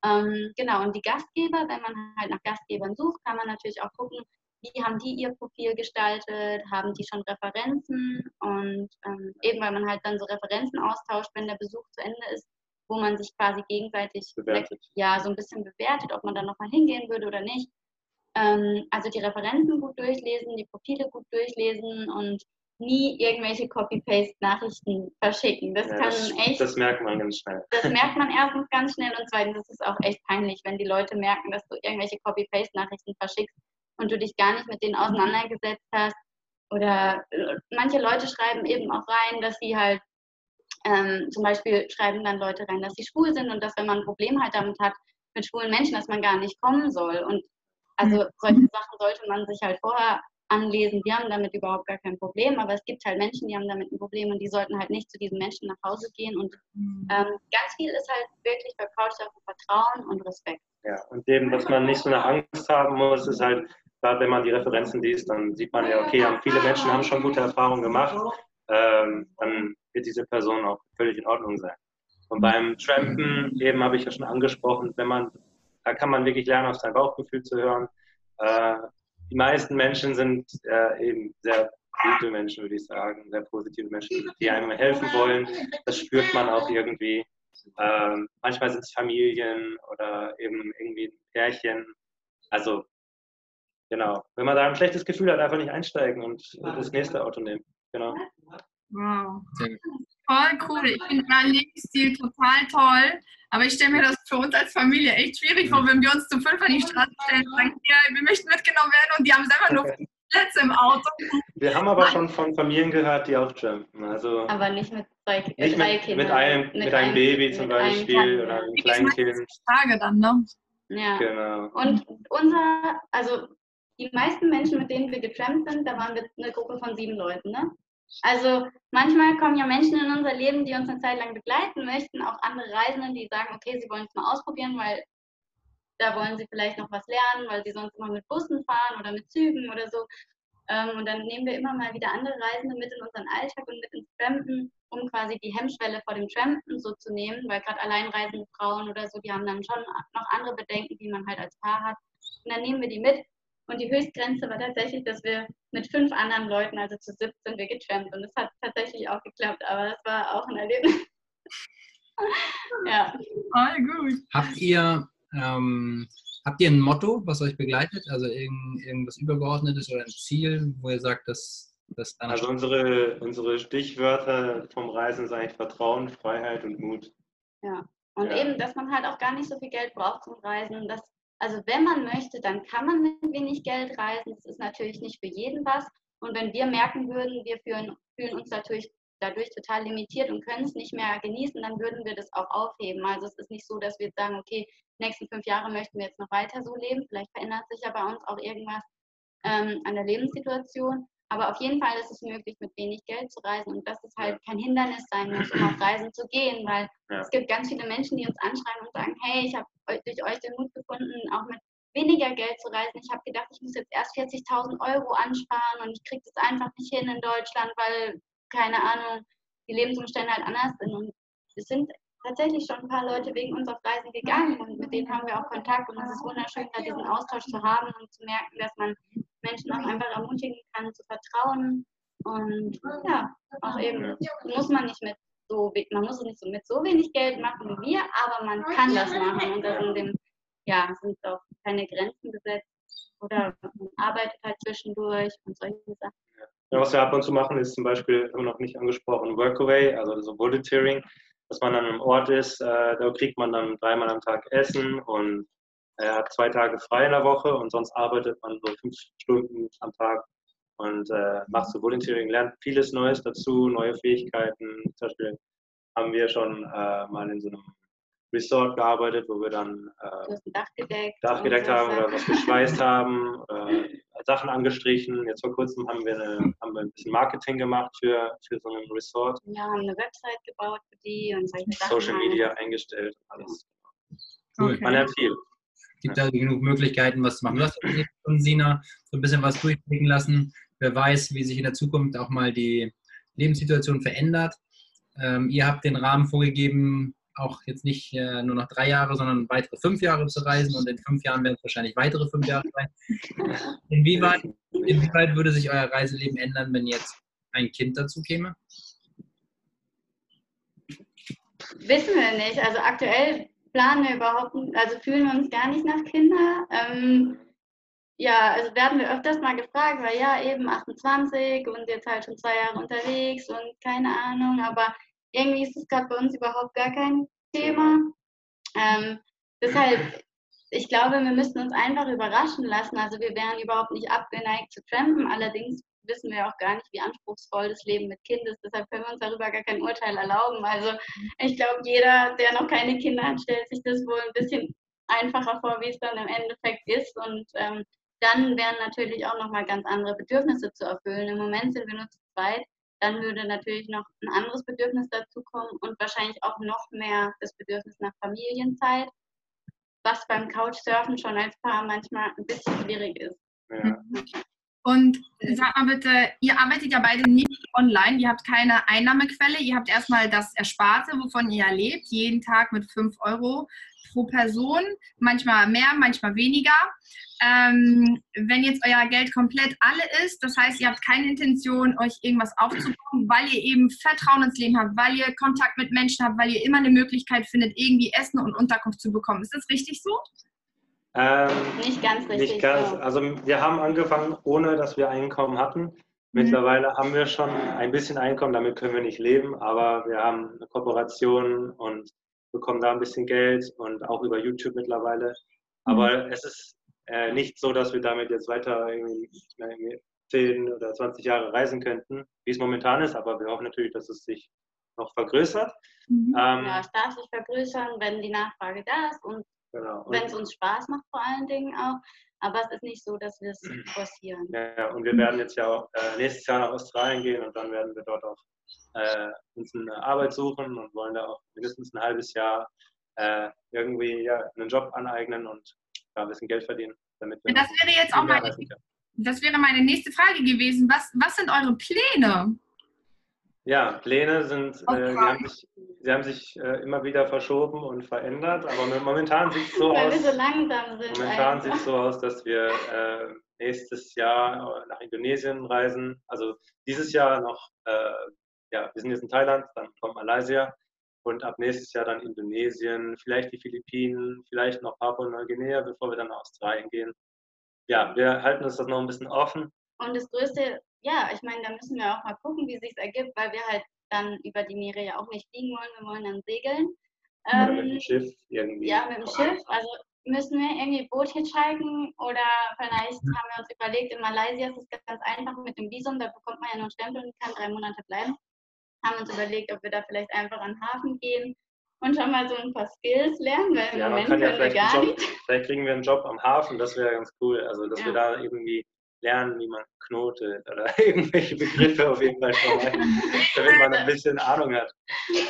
Ähm, genau, und die Gastgeber, wenn man halt nach Gastgebern sucht, kann man natürlich auch gucken, wie haben die ihr Profil gestaltet, haben die schon Referenzen und ähm, eben weil man halt dann so Referenzen austauscht, wenn der Besuch zu Ende ist, wo man sich quasi gegenseitig bewertet. ja so ein bisschen bewertet, ob man dann nochmal hingehen würde oder nicht. Ähm, also die Referenzen gut durchlesen, die Profile gut durchlesen und nie irgendwelche Copy-Paste-Nachrichten verschicken. Das ja, kann das, echt. Das merkt man ganz schnell. Das merkt man erstens ganz schnell und zweitens ist es auch echt peinlich, wenn die Leute merken, dass du irgendwelche Copy-Paste-Nachrichten verschickst und du dich gar nicht mit denen auseinandergesetzt hast. Oder äh, manche Leute schreiben eben auch rein, dass sie halt ähm, zum Beispiel schreiben dann Leute rein, dass sie schwul sind und dass wenn man ein Problem halt damit hat mit schwulen Menschen, dass man gar nicht kommen soll. Und also mhm. solche Sachen sollte man sich halt vorher anlesen. Wir haben damit überhaupt gar kein Problem, aber es gibt halt Menschen, die haben damit ein Problem und die sollten halt nicht zu diesen Menschen nach Hause gehen. Und mhm. ähm, ganz viel ist halt wirklich bei Couchsurfen Vertrauen und Respekt. Ja, und eben, dass man nicht so eine Angst haben muss, ist halt gerade wenn man die Referenzen liest, dann sieht man ja, okay, viele Menschen haben schon gute Erfahrungen gemacht, ähm, dann wird diese Person auch völlig in Ordnung sein. Und beim Trampen, eben habe ich ja schon angesprochen, wenn man, da kann man wirklich lernen, auf sein Bauchgefühl zu hören. Äh, die meisten Menschen sind äh, eben sehr gute Menschen, würde ich sagen, sehr positive Menschen, die einem helfen wollen. Das spürt man auch irgendwie. Ähm, manchmal sind es Familien oder eben irgendwie Pärchen. Also, genau. Wenn man da ein schlechtes Gefühl hat, einfach nicht einsteigen und das nächste Auto nehmen. Genau. Wow. Voll cool. Ich finde deinen Lebensstil total toll. Aber ich stelle mir das für uns als Familie echt schwierig vor, wenn wir uns zu fünf an die Straße stellen und sagen, hier, wir möchten mitgenommen werden und die haben selber nur Plätze im Auto. Wir haben aber schon von Familien gehört, die auch jumpen. Also Aber nicht mit zwei, nicht drei mit, Kindern. mit, einem, mit, einem Baby zum mit einem Beispiel Kind, oder ja. einem Kleinkind. Tage dann, ne? Ja. Genau. Und unser, also die meisten Menschen, mit denen wir getrampt sind, da waren wir eine Gruppe von sieben Leuten, ne? Also manchmal kommen ja Menschen in unser Leben, die uns eine Zeit lang begleiten möchten, auch andere Reisende, die sagen, okay, sie wollen es mal ausprobieren, weil da wollen sie vielleicht noch was lernen, weil sie sonst immer mit Bussen fahren oder mit Zügen oder so. Ähm, und dann nehmen wir immer mal wieder andere Reisende mit in unseren Alltag und mit ins Trampen, um quasi die Hemmschwelle vor dem Trampen so zu nehmen, weil gerade alleinreisende Frauen oder so, die haben dann schon noch andere Bedenken, die man halt als Paar hat. Und dann nehmen wir die mit. Und die Höchstgrenze war tatsächlich, dass wir mit fünf anderen Leuten, also zu siebt, sind wir getrampt. Und das hat tatsächlich auch geklappt, aber das war auch ein Erlebnis. ja. Voll gut. Habt ihr, ähm, habt ihr ein Motto, was euch begleitet? Also irgend, irgendwas Übergeordnetes oder ein Ziel, wo ihr sagt, dass das dann. Also unsere, unsere Stichwörter vom Reisen sind eigentlich Vertrauen, Freiheit und Mut. Und Ja. eben, dass man halt auch gar nicht so viel Geld braucht zum Reisen. Dass, also wenn man möchte, dann kann man mit wenig Geld reisen. Das ist natürlich nicht für jeden was. Und wenn wir merken würden, wir fühlen, fühlen uns natürlich dadurch total limitiert und können es nicht mehr genießen, dann würden wir das auch aufheben. Also es ist nicht so, dass wir sagen, okay, die nächsten fünf Jahre möchten wir jetzt noch weiter so leben. Vielleicht verändert sich ja bei uns auch irgendwas ähm, an der Lebenssituation. Aber auf jeden Fall ist es möglich, mit wenig Geld zu reisen und dass es halt kein Hindernis sein muss, um auf Reisen zu gehen, weil Ja. es gibt ganz viele Menschen, die uns anschreiben und sagen, hey, ich habe durch euch den Mut gefunden, auch mit weniger Geld zu reisen. Ich habe gedacht, ich muss jetzt erst 40.000 Euro ansparen und ich kriege das einfach nicht hin in Deutschland, weil, keine Ahnung, die Lebensumstände halt anders sind. Und es sind tatsächlich schon ein paar Leute wegen uns auf Reisen gegangen und mit denen haben wir auch Kontakt und es ist wunderschön, da diesen Austausch zu haben und zu merken, dass man Menschen auch einfach ermutigen kann, zu vertrauen. Und ja, auch eben muss man nicht mit so, man muss es nicht so mit so wenig Geld machen wie wir, aber man kann das machen. Und da sind dem, ja, sind auch keine Grenzen gesetzt. Oder man arbeitet halt zwischendurch und solche Sachen. Ja, was wir ab und zu machen, ist zum Beispiel, haben wir noch nicht angesprochen, Workaway, also so Volunteering, dass man an einem Ort ist, äh, da kriegt man dann dreimal am Tag Essen und er hat zwei Tage frei in der Woche und sonst arbeitet man so fünf Stunden am Tag und äh, macht so Volunteering, lernt vieles Neues dazu, neue Fähigkeiten. Zum Beispiel haben wir schon äh, mal in so einem Resort gearbeitet, wo wir dann äh, Dach gedeckt. Dach gedeckt haben oder was geschweißt haben, äh, Sachen angestrichen. Jetzt vor kurzem haben wir, eine, haben wir ein bisschen Marketing gemacht für, für so ein Resort, Wir haben eine Website gebaut für die und solche Sachen. Social halt. Media eingestellt und alles. Cool. Man lernt viel. gibt da genug Möglichkeiten, was zu machen. Du hast ja eben von Sina so ein bisschen was durchblicken lassen. Wer weiß, wie sich in der Zukunft auch mal die Lebenssituation verändert. Ähm, ihr habt den Rahmen vorgegeben, auch jetzt nicht äh, nur noch drei Jahre, sondern weitere fünf Jahre zu reisen und in fünf Jahren werden es wahrscheinlich weitere fünf Jahre sein. Inwieweit, inwieweit würde sich euer Reiseleben ändern, wenn jetzt ein Kind dazu käme? Wissen wir nicht. Also aktuell planen wir überhaupt also fühlen wir uns gar nicht nach Kinder. Ähm, ja, also werden wir öfters mal gefragt, weil ja, eben 28 und jetzt halt schon zwei Jahre unterwegs und keine Ahnung, aber irgendwie ist es gerade bei uns überhaupt gar kein Thema. Ähm, deshalb, ich glaube, wir müssen uns einfach überraschen lassen. Also wir wären überhaupt nicht abgeneigt zu trampen, allerdings wissen wir auch gar nicht, wie anspruchsvoll das Leben mit Kind ist. Deshalb können wir uns darüber gar kein Urteil erlauben. Also ich glaube, jeder, der noch keine Kinder hat, stellt sich das wohl ein bisschen einfacher vor, wie es dann im Endeffekt ist. Und ähm, dann wären natürlich auch nochmal ganz andere Bedürfnisse zu erfüllen. Im Moment sind wir nur zu zweit. Dann würde natürlich noch ein anderes Bedürfnis dazukommen und wahrscheinlich auch noch mehr das Bedürfnis nach Familienzeit, was beim Couchsurfen schon als Paar manchmal ein bisschen schwierig ist. Ja. Und sag mal bitte, ihr arbeitet ja beide nicht online, ihr habt keine Einnahmequelle, ihr habt erstmal das Ersparte, wovon ihr lebt, jeden Tag mit 5 Euro pro Person, manchmal mehr, manchmal weniger. Ähm, wenn jetzt euer Geld komplett alle ist, das heißt, ihr habt keine Intention, euch irgendwas aufzubauen, weil ihr eben Vertrauen ins Leben habt, weil ihr Kontakt mit Menschen habt, weil ihr immer eine Möglichkeit findet, irgendwie Essen und Unterkunft zu bekommen. Ist das richtig so? Ähm, Nicht ganz richtig. nicht ganz. so. Also wir haben angefangen, ohne dass wir Einkommen hatten. Mittlerweile haben wir schon ein bisschen Einkommen, damit können wir nicht leben, aber wir haben eine Kooperation und bekommen da ein bisschen Geld und auch über YouTube mittlerweile. Aber es ist äh, nicht so, dass wir damit jetzt weiter irgendwie, irgendwie 10 oder 20 Jahre reisen könnten, wie es momentan ist, aber wir hoffen natürlich, dass es sich noch vergrößert. Mhm. Ähm, Ja, es darf sich vergrößern, wenn die Nachfrage da ist und genau. Und- wenn es uns Spaß macht vor allen Dingen auch. Aber es ist nicht so, dass wir es forcieren. Ja, und wir werden jetzt ja auch äh, nächstes Jahr nach Australien gehen und dann werden wir dort auch äh, uns eine Arbeit suchen und wollen da auch mindestens ein halbes Jahr äh, irgendwie ja, einen Job aneignen und da ein bisschen Geld verdienen, damit wir Das wäre jetzt auch mehr meine, das wäre meine nächste Frage gewesen. Was, was sind eure Pläne? Ja, Pläne sind, äh, die haben sich, die haben sich äh, immer wieder verschoben und verändert, aber momentan sieht es so Weil aus. wir so langsam sind. Momentan sieht so aus, dass wir äh, nächstes Jahr nach Indonesien reisen. Also dieses Jahr noch, äh, ja, wir sind jetzt in Thailand, dann kommt Malaysia und ab nächstes Jahr dann Indonesien, vielleicht die Philippinen, vielleicht noch Papua-Neuguinea, bevor wir dann nach Australien gehen. Ja, wir halten uns das noch ein bisschen offen. Und das Größte, ja, ich meine, da müssen wir auch mal gucken, wie sich ergibt, weil wir halt dann über die Meere ja auch nicht fliegen wollen, wir wollen dann segeln. Oder mit Ähm, dem Schiff irgendwie. ja, mit dem Schiff. Also müssen wir irgendwie Boot hitchhiken oder vielleicht haben wir uns überlegt, in Malaysia ist es ganz einfach mit dem Visum, da bekommt man ja nur einen Stempel und kann drei Monate bleiben. Haben uns überlegt, ob wir da vielleicht einfach an den Hafen gehen und schon mal so ein paar Skills lernen, weil im Ja, man Moment kann ja können wir vielleicht gar Job, nicht. vielleicht kriegen wir einen Job am Hafen, das wäre ganz cool. Also, dass wir Ja. da irgendwie lernen, wie man knotet oder irgendwelche Begriffe auf jeden Fall schon mal, damit man ein bisschen Ahnung hat.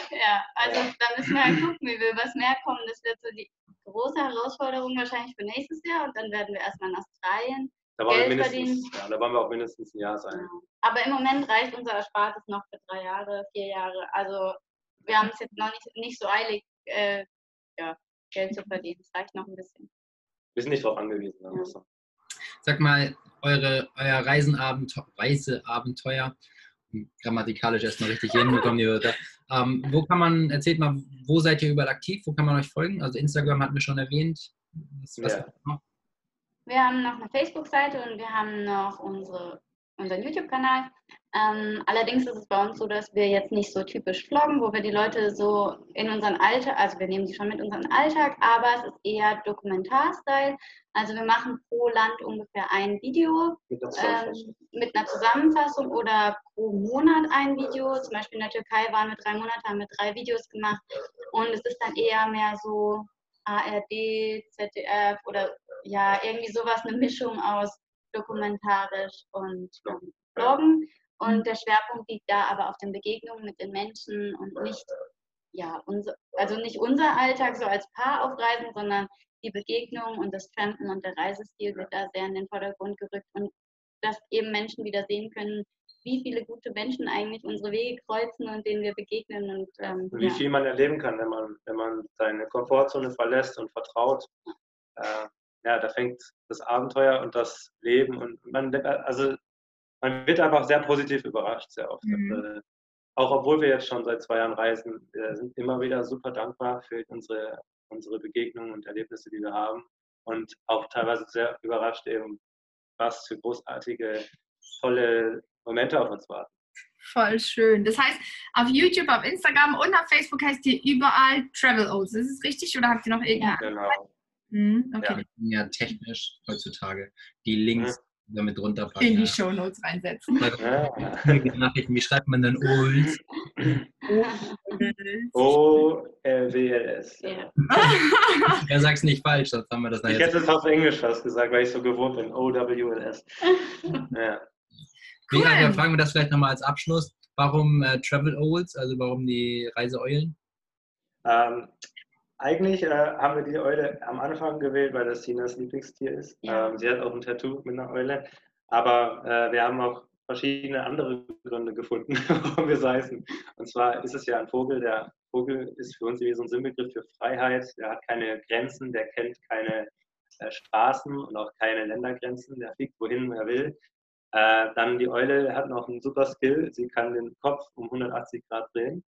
Ja, also Ja. da müssen wir halt gucken, wie wir was mehr kommen. Das wird so die große Herausforderung wahrscheinlich für nächstes Jahr und dann werden wir erstmal in Australien. Da wollen wir mindestens, ja, da wollen wir auch mindestens ein Jahr sein. Aber im Moment reicht unser Erspartes noch für drei Jahre, vier Jahre. Also wir haben es jetzt noch nicht, nicht so eilig, äh, ja, Geld zu verdienen. Es reicht noch ein bisschen. Wir sind nicht darauf angewiesen. so. Sag mal, eure, euer Reisenabenteuer, Reiseabenteuer, hm, grammatikalisch erstmal richtig hinbekommen, die Wörter. Ähm, wo kann man, erzählt mal, wo seid ihr überall aktiv? Wo kann man euch folgen? Also Instagram hatten wir schon erwähnt. Was, was Ja. Wir haben noch eine Facebook-Seite und wir haben noch unsere, unseren YouTube-Kanal. Ähm, allerdings ist es bei uns so, dass wir jetzt nicht so typisch vloggen, wo wir die Leute so in unseren Alltag, also wir nehmen die schon mit unseren Alltag, aber es ist eher Dokumentar-Style. Also wir machen pro Land ungefähr ein Video Mit ähm, mit einer Zusammenfassung oder pro Monat ein Video. Zum Beispiel in der Türkei waren wir drei Monate, haben wir drei Videos gemacht. Und es ist dann eher mehr so ARD, ZDF oder ja, irgendwie sowas, eine Mischung aus dokumentarisch und ähm, Vloggen. Und der Schwerpunkt liegt da aber auf den Begegnungen mit den Menschen und nicht, ja, unser, also nicht unser Alltag so als Paar auf Reisen, sondern die Begegnung und das Trampen und der Reisestil wird da sehr in den Vordergrund gerückt und dass eben Menschen wieder sehen können, wie viele gute Menschen eigentlich unsere Wege kreuzen und denen wir begegnen und ähm, Und wie ja. viel man erleben kann, wenn man, wenn man seine Komfortzone verlässt und vertraut. Äh, ja, da fängt das Abenteuer und das Leben und man, also man wird einfach sehr positiv überrascht, sehr oft. Mhm. Und, äh, auch obwohl wir jetzt schon seit zwei Jahren reisen, wir sind immer wieder super dankbar für unsere, unsere Begegnungen und Erlebnisse, die wir haben. Und auch teilweise sehr überrascht eben, was für großartige, tolle Momente auf uns warten. Voll schön. Das heißt, auf YouTube, auf Instagram und auf Facebook heißt ihr überall Travel Oats. Ist es richtig oder habt ihr noch irgendeine? Genau. Hm, okay. Ja, technisch heutzutage. Die Links damit runterpacken. In die ja. Show Notes reinsetzen. Ja. Nachrichten, wie schreibt man denn Old? O-L-W-L-S. Ja. Er sagt es nicht falsch, sonst haben wir das Ich nachher. hätte es auf Englisch fast gesagt, weil ich so gewohnt bin. O-W-L-S. Ja. Cool. aber fragen wir das vielleicht nochmal als Abschluss. Warum äh, Travel Owls, also warum die Reiseeulen? Ähm, eigentlich äh, haben wir die Eule am Anfang gewählt, weil das Sinas Lieblingstier ist. Ja. Ähm, sie hat auch ein Tattoo mit einer Eule. Aber äh, wir haben auch verschiedene andere Gründe gefunden, warum wir so heißen. Und zwar ist es ja ein Vogel, der Vogel ist für uns wie so ein Symbolgriff für Freiheit. Der hat keine Grenzen, der kennt keine äh, Straßen und auch keine Ländergrenzen. Der fliegt wohin er will. Äh, dann die Eule hat noch einen super Skill. Sie kann den Kopf um 180 Grad drehen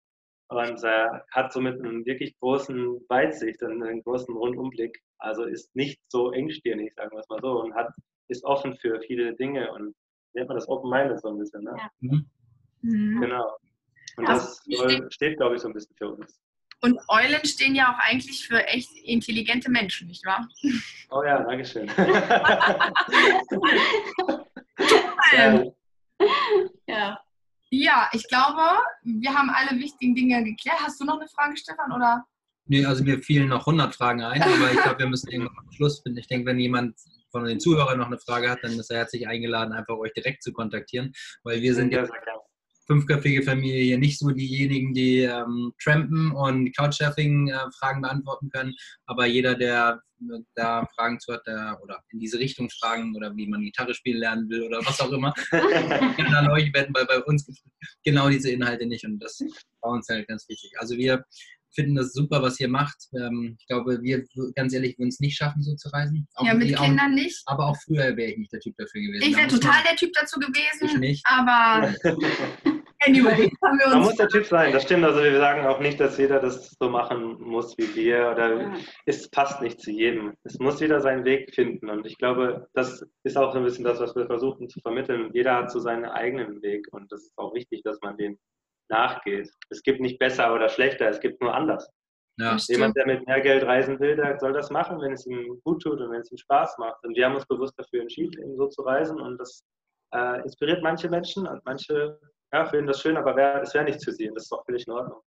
und äh, hat somit einen wirklich großen Weitsicht und einen großen Rundumblick. Also ist nicht so engstirnig, sagen wir es mal so, und hat, ist offen für viele Dinge und nennt man das Open-Minded so ein bisschen. Ne? Ja. Mhm. mhm. Genau. Und das steht, steht glaube ich, so ein bisschen für uns. Und Eulen stehen ja auch eigentlich für echt intelligente Menschen, nicht wahr? Oh ja, danke schön. ja. Ja, ich glaube, wir haben alle wichtigen Dinge geklärt. Hast du noch eine Frage, Stefan, oder? Nee, also mir fielen noch 100 Fragen ein, aber ich glaube, wir müssen irgendwann am Schluss finden. Ich denke, wenn jemand von den Zuhörern noch eine Frage hat, dann ist er herzlich eingeladen, einfach euch direkt zu kontaktieren, weil wir sind ja fünfköpfige Familie hier nicht so diejenigen, die ähm, Trampen und Couchsurfing-Fragen äh, beantworten können. Aber jeder, der äh, da Fragen zu hat der, oder in diese Richtung Fragen oder wie man Gitarre spielen lernen will oder was auch immer, kann an euch werden, weil bei uns gibt es genau diese Inhalte nicht und das ist bei uns halt ganz wichtig. Also wir finden das super, was ihr macht. Ähm, ich glaube, wir, ganz ehrlich, würden es nicht schaffen, so zu reisen. Auch ja, mit Kindern auch, nicht. Aber auch früher wäre ich nicht der Typ dafür gewesen. Ich wäre total der Typ dazu gewesen. Ich nicht. Aber anyway, haben wir uns. Man muss der Typ sein, das stimmt. Also wir sagen auch nicht, dass jeder das so machen muss wie wir. Oder ja. es passt nicht zu jedem. Es muss jeder seinen Weg finden. Und ich glaube, das ist auch so ein bisschen das, was wir versuchen zu vermitteln. Jeder hat so seinen eigenen Weg. Und das ist auch wichtig, dass man den nachgeht. Es gibt nicht besser oder schlechter, es gibt nur anders. Ja, Jemand, der mit mehr Geld reisen will, der soll das machen, wenn es ihm gut tut und wenn es ihm Spaß macht. Und wir haben uns bewusst dafür entschieden, eben so zu reisen. Und das äh, inspiriert manche Menschen und manche ja, finden das schön, aber wär, es wäre nichts für sie. Das ist auch völlig in Ordnung.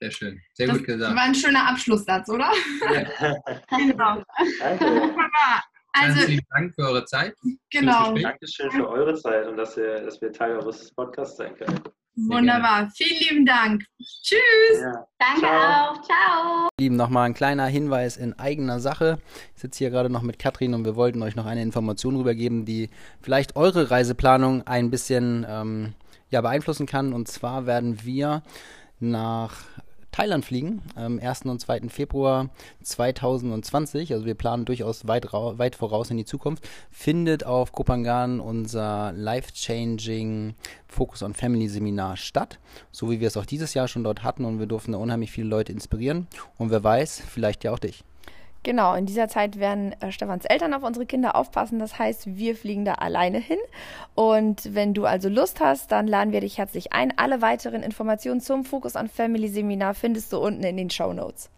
Sehr schön. Sehr das gut gesagt. Das war ein schöner Abschlusssatz, oder? Ja. genau. Danke. Also, Ganz lieben Dank für eure Zeit. Genau. Dankeschön für eure Zeit und dass, ihr, dass wir Teil eures Podcasts sein können. Wunderbar. Vielen lieben Dank. Tschüss. Ja. Danke Ciao. auch. Ciao. Lieben, nochmal ein kleiner Hinweis in eigener Sache. Ich sitze hier gerade noch mit Katrin und wir wollten euch noch eine Information rübergeben, die vielleicht eure Reiseplanung ein bisschen ähm, ja, beeinflussen kann. Und zwar werden wir nach Thailand fliegen, am 1. und 2. Februar 2020. Also wir planen durchaus weit, weit voraus in die Zukunft. Findet auf Kopangan unser Life-Changing Focus on Family Seminar statt. So wie wir es auch dieses Jahr schon dort hatten und wir durften da unheimlich viele Leute inspirieren. Und wer weiß, vielleicht ja auch dich. Genau, in dieser Zeit werden äh, Stefans Eltern auf unsere Kinder aufpassen. Das heißt, wir fliegen da alleine hin. Und wenn du also Lust hast, dann laden wir dich herzlich ein. Alle weiteren Informationen zum Focus on Family Seminar findest du unten in den Show Notes.